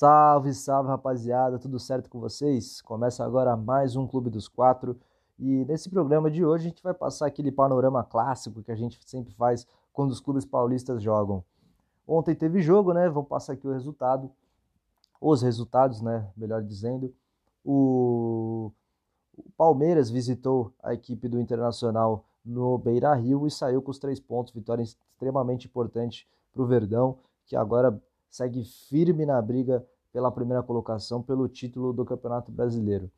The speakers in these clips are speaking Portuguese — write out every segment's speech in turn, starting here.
Salve, salve rapaziada, tudo certo com vocês? Começa agora mais um Clube dos Quatro e nesse programa de hoje a gente vai passar aquele panorama clássico que a gente sempre faz quando os clubes paulistas jogam. Ontem teve jogo, né? Vamos passar aqui o resultado, os resultados, né? Melhor dizendo. O, o Palmeiras visitou a equipe do Internacional no Beira Rio e saiu com os três pontos, vitória extremamente importante para o Verdão, que agora segue firme na briga pela primeira colocação pelo título do Campeonato Brasileiro.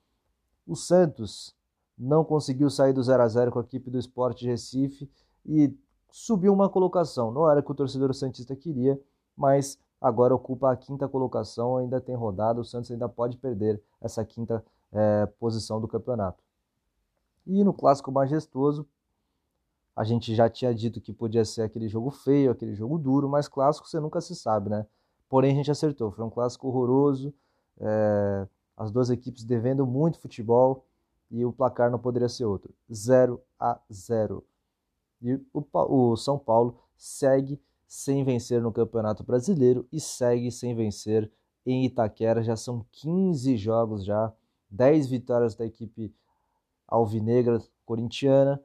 O Santos não conseguiu sair do 0 a 0 com a equipe do Esporte Recife e subiu uma colocação. Não era o que o torcedor santista queria, mas agora ocupa a quinta colocação, ainda tem rodada, o Santos ainda pode perder essa quinta é, posição do campeonato. E no clássico majestoso, a gente já tinha dito que podia ser aquele jogo feio, aquele jogo duro, mas clássico você nunca se sabe, né? Porém, a gente acertou. Foi um clássico horroroso, é, as duas equipes devendo muito futebol e o placar não poderia ser outro: 0 a 0. E o, o São Paulo segue sem vencer no Campeonato Brasileiro e segue sem vencer em Itaquera. Já são 15 jogos já, 10 vitórias da equipe alvinegra corintiana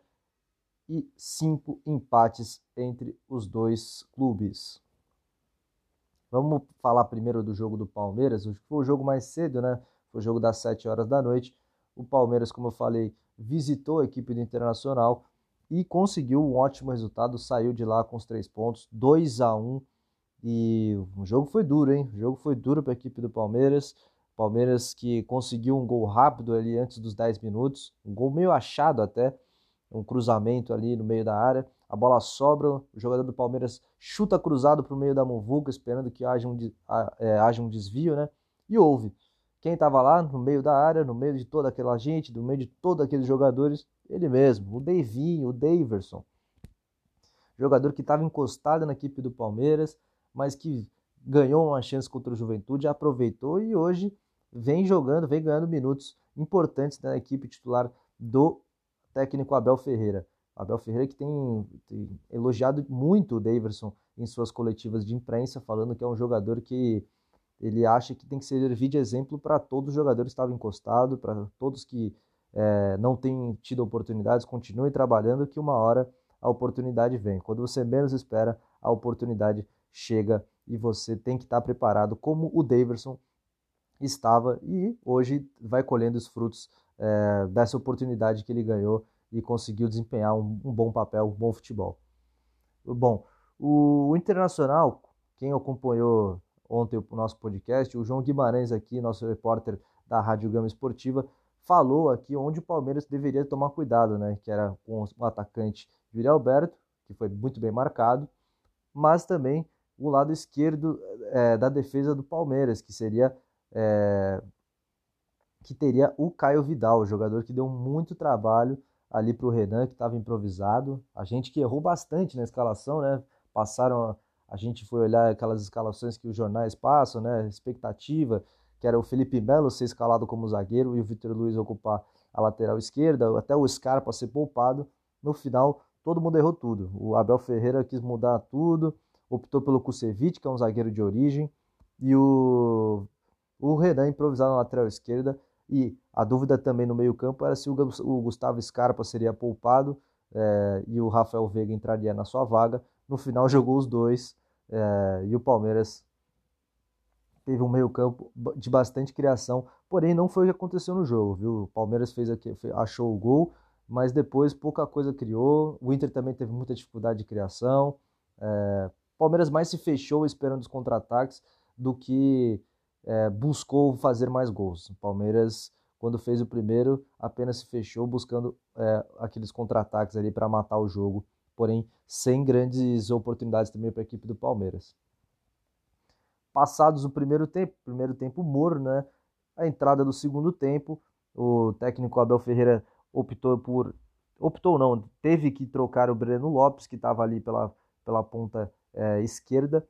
e cinco empates entre os dois clubes. Vamos falar primeiro do jogo do Palmeiras. Foi o jogo mais cedo, né? Foi o jogo das 7 horas da noite. O Palmeiras, como eu falei, visitou a equipe do Internacional e conseguiu um ótimo resultado. Saiu de lá com os três pontos, 2 a 1 E o jogo foi duro, hein? O jogo foi duro para a equipe do Palmeiras. Palmeiras que conseguiu um gol rápido ali antes dos 10 minutos, um gol meio achado até um cruzamento ali no meio da área. A bola sobra, o jogador do Palmeiras chuta cruzado para o meio da muvuca, esperando que haja um, é, haja um desvio, né? E houve. Quem estava lá no meio da área, no meio de toda aquela gente, no meio de todos aqueles jogadores, ele mesmo, o Davinho, o Daverson. Jogador que estava encostado na equipe do Palmeiras, mas que ganhou uma chance contra o Juventude, aproveitou e hoje vem jogando, vem ganhando minutos importantes na equipe titular do técnico Abel Ferreira. Abel Ferreira que tem, tem, elogiado muito o Daverson em suas coletivas de imprensa, falando que é um jogador que ele acha que tem que servir de exemplo para todos os jogadores que estavam encostados, para todos que é, não têm tido oportunidades, continuem trabalhando, que uma hora a oportunidade vem. Quando você menos espera, a oportunidade chega e você tem que estar preparado, como o Daverson estava e hoje vai colhendo os frutos é, dessa oportunidade que ele ganhou e conseguiu desempenhar um, um bom papel, um bom futebol. Bom, o, o Internacional, quem acompanhou ontem o nosso podcast, o João Guimarães aqui, nosso repórter da Rádio Gama Esportiva, falou aqui onde o Palmeiras deveria tomar cuidado, né? Que era com o atacante Yuri Alberto, que foi muito bem marcado, mas também o lado esquerdo é, da defesa do Palmeiras, que seria é, que teria o Caio Vidal, jogador que deu muito trabalho ali para o Renan, que estava improvisado. A gente que errou bastante na escalação, né? Passaram, a gente foi olhar aquelas escalações que os jornais passam, né? Expectativa, que era o Felipe Melo ser escalado como zagueiro e o Vitor Luiz ocupar a lateral esquerda, até o Scarpa ser poupado. No final, todo mundo errou tudo. O Abel Ferreira quis mudar tudo, optou pelo Kusevich, que é um zagueiro de origem, e o, o Renan improvisado na lateral esquerda e a dúvida também no meio-campo era se o Gustavo Scarpa seria poupado é, e o Rafael Veiga entraria na sua vaga. No final, jogou os dois é, e o Palmeiras teve um meio-campo de bastante criação, porém não foi o que aconteceu no jogo, viu? O Palmeiras fez aqui, achou o gol, mas depois pouca coisa criou. O Inter também teve muita dificuldade de criação. É, Palmeiras mais se fechou esperando os contra-ataques do que é, buscou fazer mais gols. O Palmeiras, quando fez o primeiro, apenas se fechou buscando é, aqueles contra-ataques ali para matar o jogo, porém sem grandes oportunidades também para a equipe do Palmeiras. Passados o primeiro tempo, primeiro tempo morno, né? A entrada do segundo tempo, o técnico Abel Ferreira optou por optou não, teve que trocar o Breno Lopes que estava ali pela, pela ponta é, esquerda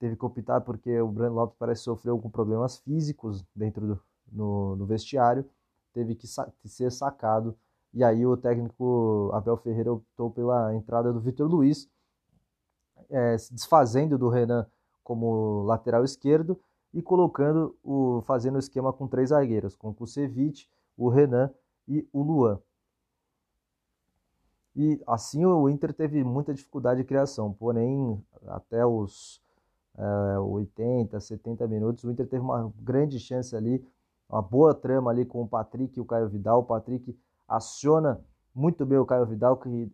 teve que optar porque o Breno Lopes parece sofreu com problemas físicos dentro do no, no vestiário, teve que sa ser sacado. E aí o técnico Abel Ferreira optou pela entrada do Vitor Luiz, é, se desfazendo do Renan como lateral esquerdo e colocando o fazendo o esquema com três zagueiros, com o Kusevich, o Renan e o Luan. E assim o Inter teve muita dificuldade de criação, porém até os é, 80, 70 minutos o Inter teve uma grande chance ali, uma boa trama ali com o Patrick e o Caio Vidal. O Patrick aciona muito bem o Caio Vidal, que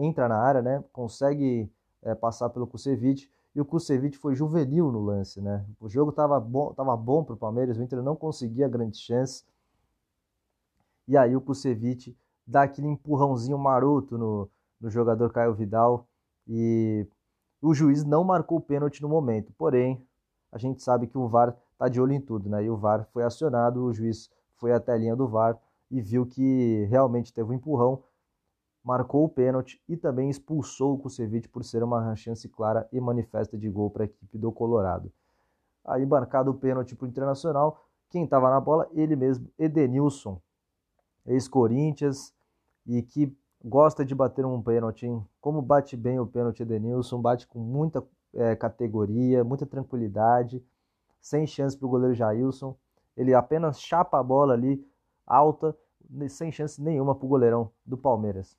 entra na área, né? consegue é, passar pelo Kusevich e o Kusevich foi juvenil no lance, né? O jogo estava bom, tava bom para o Palmeiras, o Inter não conseguia grandes chances. E aí o Kusevich dá aquele empurrãozinho maroto no, no jogador Caio Vidal e o juiz não marcou o pênalti no momento. Porém, a gente sabe que o VAR está de olho em tudo, né? E o VAR foi acionado, o juiz foi até a linha do VAR e viu que realmente teve um empurrão marcou o pênalti e também expulsou o Kusevich por ser uma chance clara e manifesta de gol para a equipe do Colorado. Aí marcado o pênalti para o Internacional, quem estava na bola? Ele mesmo, Edenilson, ex-Corinthians e que gosta de bater um pênalti. Hein? Como bate bem o pênalti Edenilson, bate com muita é, categoria, muita tranquilidade, sem chance para o goleiro Jailson. Ele apenas chapa a bola ali, alta, sem chance nenhuma para o goleirão do Palmeiras.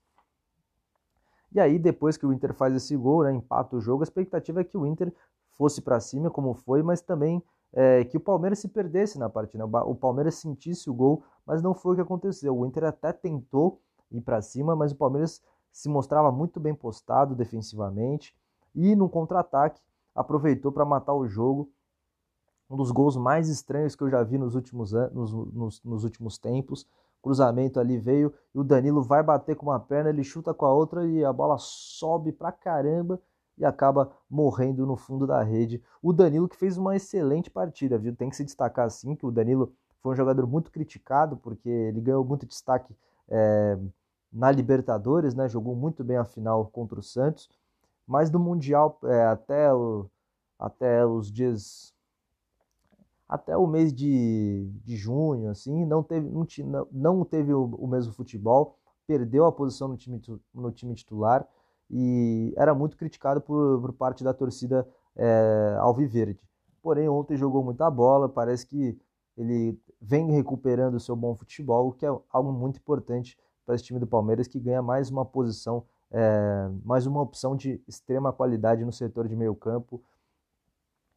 E aí, depois que o Inter faz esse gol, né, empata o jogo, a expectativa é que o Inter fosse para cima, como foi, mas também é, que o Palmeiras se perdesse na partida. O Palmeiras sentisse o gol, mas não foi o que aconteceu. O Inter até tentou ir para cima, mas o Palmeiras se mostrava muito bem postado defensivamente e no contra-ataque aproveitou para matar o jogo. Um dos gols mais estranhos que eu já vi nos últimos, anos, nos, nos, últimos tempos cruzamento ali veio e o Danilo vai bater com uma perna, ele chuta com a outra e a bola sobe pra caramba e acaba morrendo no fundo da rede. O Danilo que fez uma excelente partida, viu? Tem que se destacar assim que o Danilo foi um jogador muito criticado porque ele ganhou muito destaque é, na Libertadores, né? Jogou muito bem a final contra o Santos, mas do mundial é, até o, até os dias até o mês de, de junho, assim, não teve, não, não teve o, o mesmo futebol, perdeu a posição no time, no time titular e era muito criticado por, por parte da torcida é, alviverde. Porém, ontem jogou muita bola, parece que ele vem recuperando o seu bom futebol, o que é algo muito importante para esse time do Palmeiras, que ganha mais uma posição, é, mais uma opção de extrema qualidade no setor de meio campo,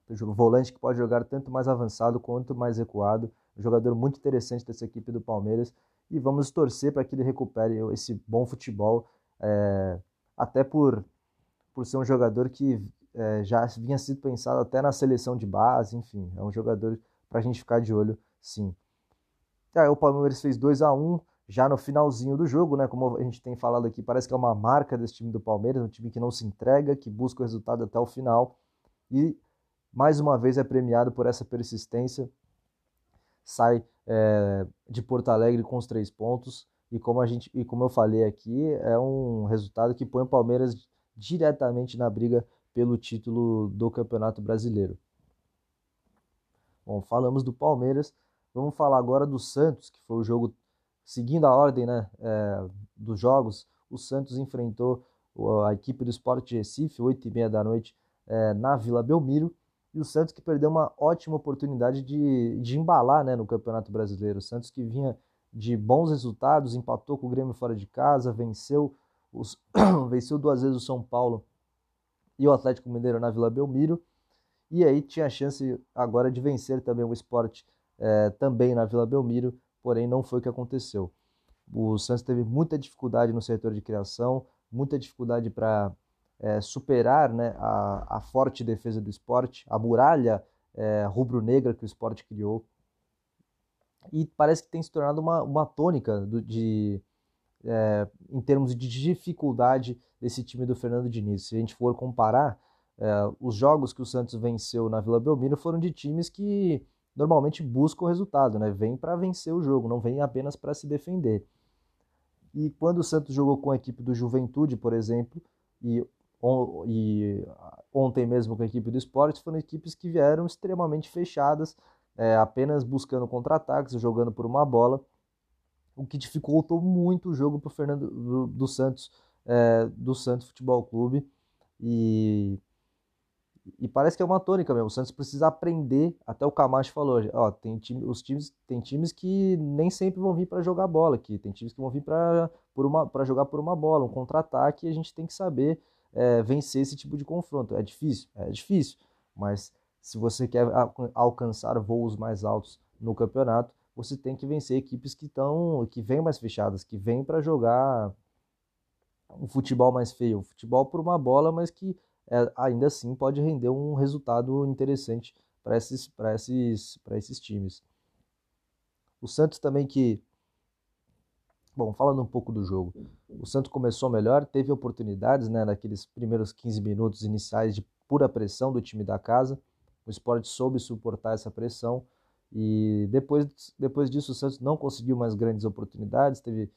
volante que pode jogar tanto mais avançado quanto mais recuado. Um jogador muito interessante dessa equipe do Palmeiras. E vamos torcer para que ele recupere esse bom futebol, é, até por, por ser um jogador que é, já vinha sido pensado até na seleção de base, enfim, é um jogador para a gente ficar de olho, sim. Aí, o Palmeiras fez 2 a 1 já no finalzinho do jogo, né? Como a gente tem falado aqui, parece que é uma marca desse time do Palmeiras, um time que não se entrega, que busca o resultado até o final. E mais uma vez é premiado por essa persistência, sai é, de Porto Alegre com os três pontos e como a gente e como eu falei aqui é um resultado que põe o Palmeiras diretamente na briga pelo título do Campeonato Brasileiro. Bom, falamos do Palmeiras, vamos falar agora do Santos, que foi o jogo seguindo a ordem né, é, dos jogos. O Santos enfrentou a equipe do Sport Recife, 8 e meia da noite, é, na Vila Belmiro e o Santos que perdeu uma ótima oportunidade de, de embalar né, no Campeonato Brasileiro. O Santos que vinha de bons resultados, empatou com o Grêmio fora de casa, venceu, os, venceu duas vezes o São Paulo e o Atlético Mineiro na Vila Belmiro. E aí tinha a chance agora de vencer também o esporte é, também na Vila Belmiro, porém não foi o que aconteceu. O Santos teve muita dificuldade no setor de criação, muita dificuldade para é, superar né, a, a, forte defesa do esporte, a muralha é, rubro-negra que o esporte criou. E parece que tem se tornado uma, uma tônica do, de, é, em termos de dificuldade desse time do Fernando Diniz. Se a gente for comparar, é, os jogos que o Santos venceu na Vila Belmiro foram de times que normalmente buscam o resultado, né? vem para vencer o jogo, não vem apenas para se defender. E quando o Santos jogou com a equipe do Juventude, por exemplo, e e ontem mesmo com a equipe do esporte, foram equipes que vieram extremamente fechadas, é, apenas buscando contra-ataques, jogando por uma bola, o que dificultou muito o jogo para o Fernando do, do Santos, é, do Santos Futebol Clube. E, e parece que é uma tônica mesmo. O Santos precisa aprender, até o Camacho falou, ó, tem time, os times, tem times que nem sempre vão vir para jogar bola aqui, tem times que vão vir para jogar por uma bola, um contra-ataque, e a gente tem que saber é, vencer esse tipo de confronto. É difícil, é difícil, mas se você quer alcançar voos mais altos no campeonato, você tem que vencer equipes que estão que vêm mais fechadas, que vêm para jogar um futebol mais feio, um futebol por uma bola, mas que é, ainda assim pode render um resultado interessante para esses, esses, esses times. O Santos também que. Bom, falando um pouco do jogo. O Santos começou melhor, teve oportunidades né, naqueles primeiros 15 minutos iniciais de pura pressão do time da casa. O esporte soube suportar essa pressão. E depois, depois disso, o Santos não conseguiu mais grandes oportunidades. Teve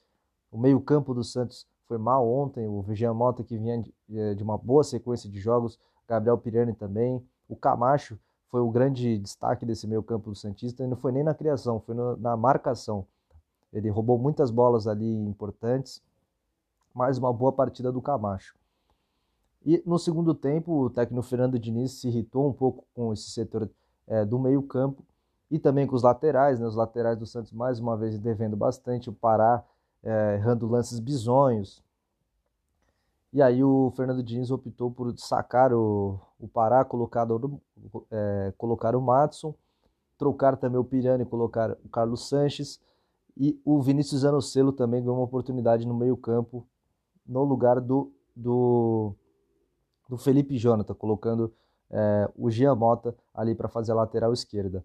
o meio-campo do Santos foi mal ontem. O Jean Mota, que vinha de, de uma boa sequência de jogos, Gabriel Pirani também. O Camacho foi o grande destaque desse meio campo do Santista, e não foi nem na criação, foi na marcação. Ele roubou muitas bolas ali importantes, mais uma boa partida do Camacho. E no segundo tempo, o técnico Fernando Diniz se irritou um pouco com esse setor é, do meio campo e também com os laterais, né? os laterais do Santos mais uma vez devendo bastante, o Pará é, errando lances bizonhos. E aí o Fernando Diniz optou por sacar o, o Pará, colocar, é, colocar o Matson, trocar também o Pirani, colocar o Carlos Sanches. E o Vinícius Anocelo também ganhou uma oportunidade no meio campo, no lugar do, do, do Felipe Jonathan, colocando é, o Gia Mota ali para fazer a lateral esquerda.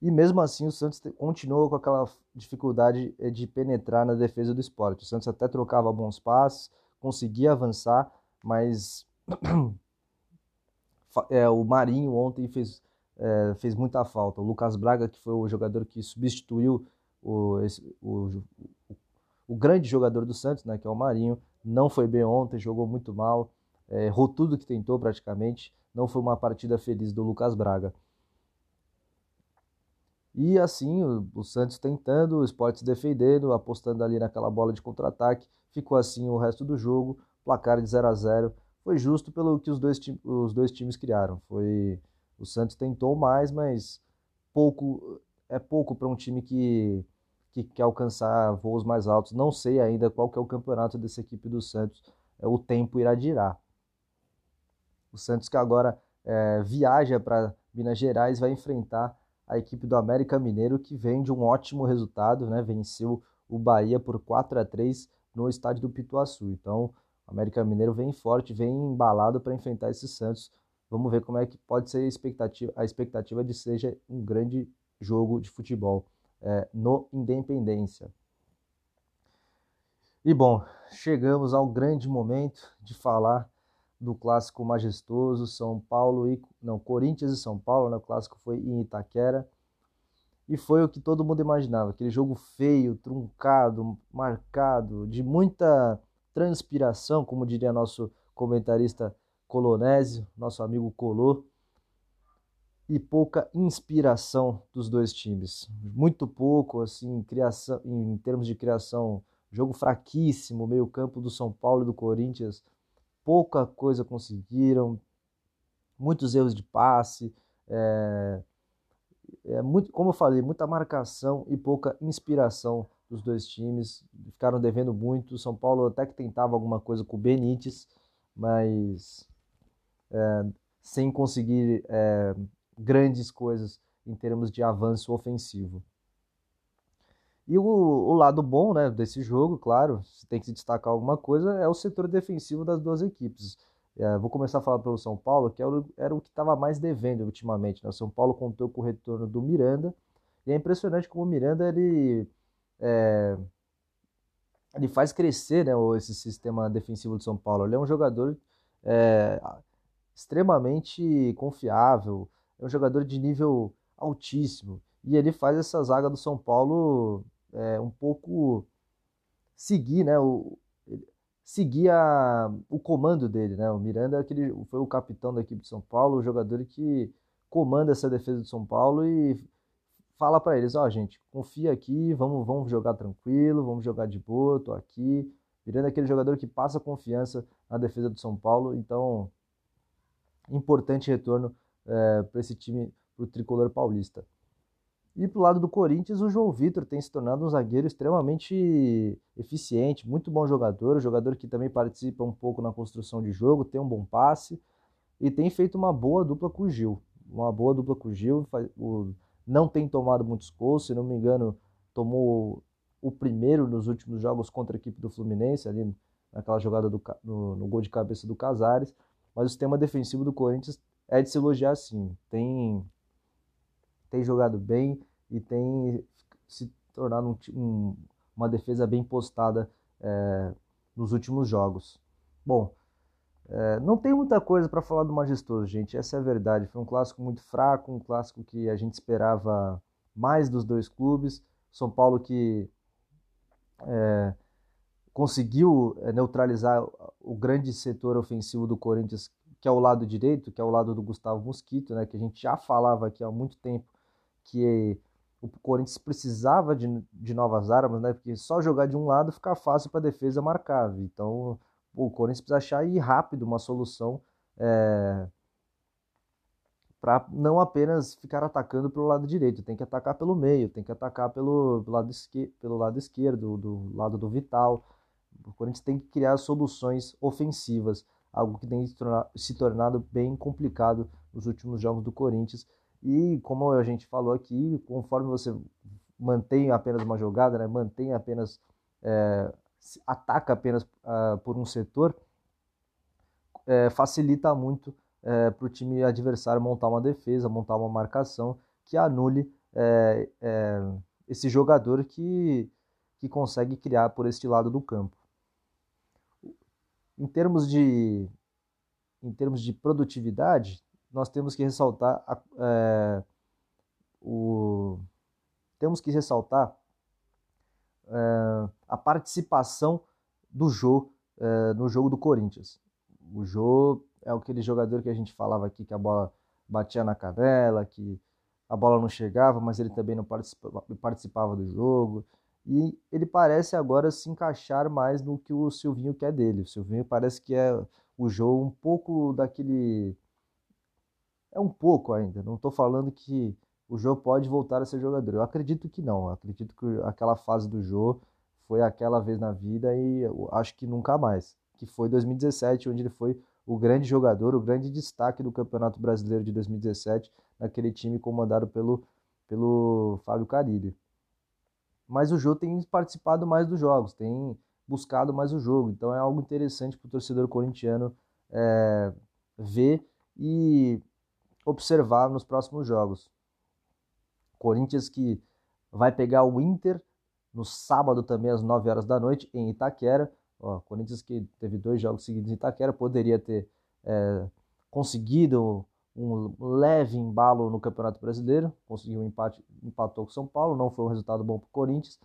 E mesmo assim o Santos continuou com aquela dificuldade eh, de penetrar na defesa do esporte. O Santos até trocava bons passes, conseguia avançar, mas é, o Marinho ontem fez, é, fez muita falta. O Lucas Braga, que foi o jogador que substituiu o, o, o, grande jogador do Santos, né, que é o Marinho, não foi bem ontem, jogou muito mal, é, errou tudo que tentou praticamente. Não foi uma partida feliz do Lucas Braga. E assim, o, Santos tentando, o Sport defendendo, apostando ali naquela bola de contra-ataque. Ficou assim o resto do jogo, placar de 0 a 0 Foi justo pelo que os dois, os dois times criaram. Foi O Santos tentou mais, mas pouco é pouco para um time que, que quer alcançar voos mais altos. Não sei ainda qual que é o campeonato dessa equipe do Santos. É, o tempo irá dirá. O Santos que agora é, viaja para Minas Gerais vai enfrentar a equipe do América Mineiro, que vem de um ótimo resultado, né? venceu o Bahia por 4 a 3 no estádio do Pituaçu. Então, o América Mineiro vem forte, vem embalado para enfrentar esse Santos. Vamos ver como é que pode ser a expectativa, a expectativa de seja um grande jogo de futebol é, no Independência. E bom, chegamos ao grande momento de falar do clássico majestoso São Paulo e não Corinthians e São Paulo, né? O clássico foi em Itaquera e foi o que todo mundo imaginava, aquele jogo feio, truncado, marcado, de muita transpiração, como diria nosso comentarista Colonésio, nosso amigo Colô, e pouca inspiração dos dois times. Muito pouco assim, criação, em termos de criação, jogo fraquíssimo, meio-campo do São Paulo e do Corinthians pouca coisa conseguiram, muitos erros de passe, é, é muito, como eu falei, muita marcação e pouca inspiração dos dois times. Ficaram devendo muito. São Paulo até que tentava alguma coisa com o Benítez, mas é, sem conseguir é, grandes coisas em termos de avanço ofensivo. E o, o, lado bom né, desse jogo, claro, se tem que se destacar alguma coisa, é o setor defensivo das duas equipes. É, vou começar a falar pelo São Paulo, que era o, era o que estava mais devendo ultimamente. Né? O São Paulo contou com o retorno do Miranda, e é impressionante como o Miranda ele, é, ele faz crescer né, esse sistema defensivo do São Paulo. Ele é um jogador é, extremamente confiável, é um jogador de nível altíssimo. E ele faz essa zaga do São Paulo é, um pouco seguir, né, o, seguir a, o comando dele, né? O Miranda é aquele, foi o capitão da equipe de São Paulo, o jogador que comanda essa defesa de São Paulo e fala para eles, ó, oh, gente, confia aqui, vamos, vamos jogar tranquilo, vamos jogar de boa, tô aqui. Miranda é aquele jogador que passa confiança na defesa do São Paulo, então importante retorno é, para esse time, para o tricolor paulista. E pro lado do Corinthians, o João Vitor tem se tornado um zagueiro extremamente eficiente, muito bom jogador, um jogador que também participa um pouco na construção de jogo, tem um bom passe e tem feito uma boa dupla com o Gil. Uma boa dupla com o Gil, não tem tomado muitos gols, se não me engano, tomou o primeiro nos últimos jogos contra a equipe do Fluminense, ali naquela jogada do, no, no gol de cabeça do Casares. Mas o sistema defensivo do Corinthians é de se elogiar sim. Tem, tem jogado bem e tem se tornado um, um, uma defesa bem postada é, nos últimos jogos. Bom, é, não tem muita coisa para falar do Majestoso, gente. Essa é a verdade. Foi um clássico muito fraco, um clássico que a gente esperava mais dos dois clubes. São Paulo que é, conseguiu neutralizar o grande setor ofensivo do Corinthians, que é o lado direito, que é o lado do Gustavo Mosquito, né, que a gente já falava aqui há muito tempo que o Corinthians precisava de, de novas armas, né, porque só jogar de um lado fica fácil para a defesa marcar. Então o Corinthians precisa achar aí rápido uma solução é, para não apenas ficar atacando pelo lado direito, tem que atacar pelo meio, tem que atacar pelo, pelo, lado, esquerdo, pelo lado esquerdo, do lado do Vital. O Corinthians tem que criar soluções ofensivas, algo que tem se tornado bem complicado nos últimos jogos do Corinthians. E como a gente falou aqui, conforme você mantém apenas uma jogada, né, mantém apenas, é, ataca apenas uh, por um setor, é, facilita muito é, para o time adversário montar uma defesa, montar uma marcação que anule é, é, esse jogador que, que consegue criar por este lado do campo. Em termos de, em termos de produtividade, nós temos que ressaltar a, é, o, temos que ressaltar é, a participação do Jô é, no jogo do Corinthians. O Jô é aquele jogador que a gente falava aqui que a bola batia na canela, que a bola não chegava, mas ele também não participava, participava do jogo. E ele parece agora se encaixar mais no que o Silvinho quer dele. O Silvinho parece que é o jogo um pouco daquele. É um pouco ainda. Não estou falando que o Jô pode voltar a ser jogador. Eu acredito que não. Eu acredito que aquela fase do Jô foi aquela vez na vida e acho que nunca mais. Que foi 2017, onde ele foi o grande jogador, o grande destaque do Campeonato Brasileiro de 2017, naquele time comandado pelo, pelo Fábio Carilli. Mas o Jô tem participado mais dos jogos, tem buscado mais o jogo, então é algo interessante para o torcedor corintiano é, ver e observar nos próximos jogos. Corinthians que vai pegar o Inter no sábado também às 9 horas da noite em Itaquera. Ó, Corinthians que teve dois jogos seguidos em Itaquera, poderia ter é, conseguido um leve embalo no Campeonato Brasileiro, conseguiu um empate, empatou com São Paulo, não foi um resultado bom para o Corinthians,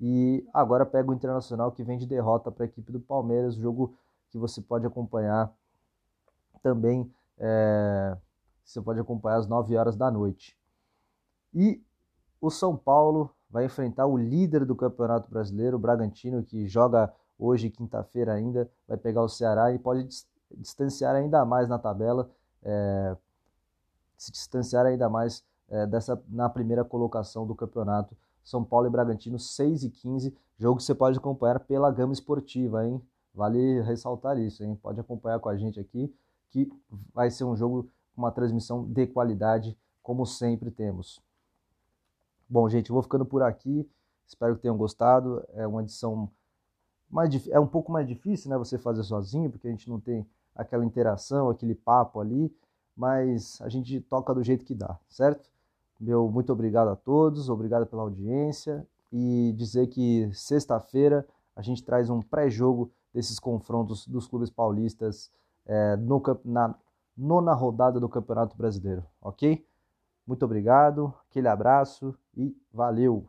e agora pega o Internacional que vem de derrota para a equipe do Palmeiras, jogo que você pode acompanhar também, é, você pode acompanhar às 9 horas da noite. E o São Paulo vai enfrentar o líder do Campeonato Brasileiro, o Bragantino, que joga hoje, quinta-feira ainda, vai pegar o Ceará e pode distanciar ainda mais na tabela, é, se distanciar ainda mais é, dessa na primeira colocação do campeonato. São Paulo e Bragantino, 6 e 15, jogo que você pode acompanhar pela gama esportiva, hein? Vale ressaltar isso, hein? Pode acompanhar com a gente aqui, que vai ser um jogo com uma transmissão de qualidade, como sempre temos. Bom, gente, vou ficando por aqui. Espero que tenham gostado. É uma edição mais é um pouco mais difícil, né, você fazer sozinho, porque a gente não tem aquela interação, aquele papo ali, mas a gente toca do jeito que dá, certo? Meu muito obrigado a todos, obrigado pela audiência e dizer que sexta-feira a gente traz um pré-jogo desses confrontos dos clubes paulistas é, no, na nona rodada do Campeonato Brasileiro, ok? Muito obrigado, aquele abraço e valeu!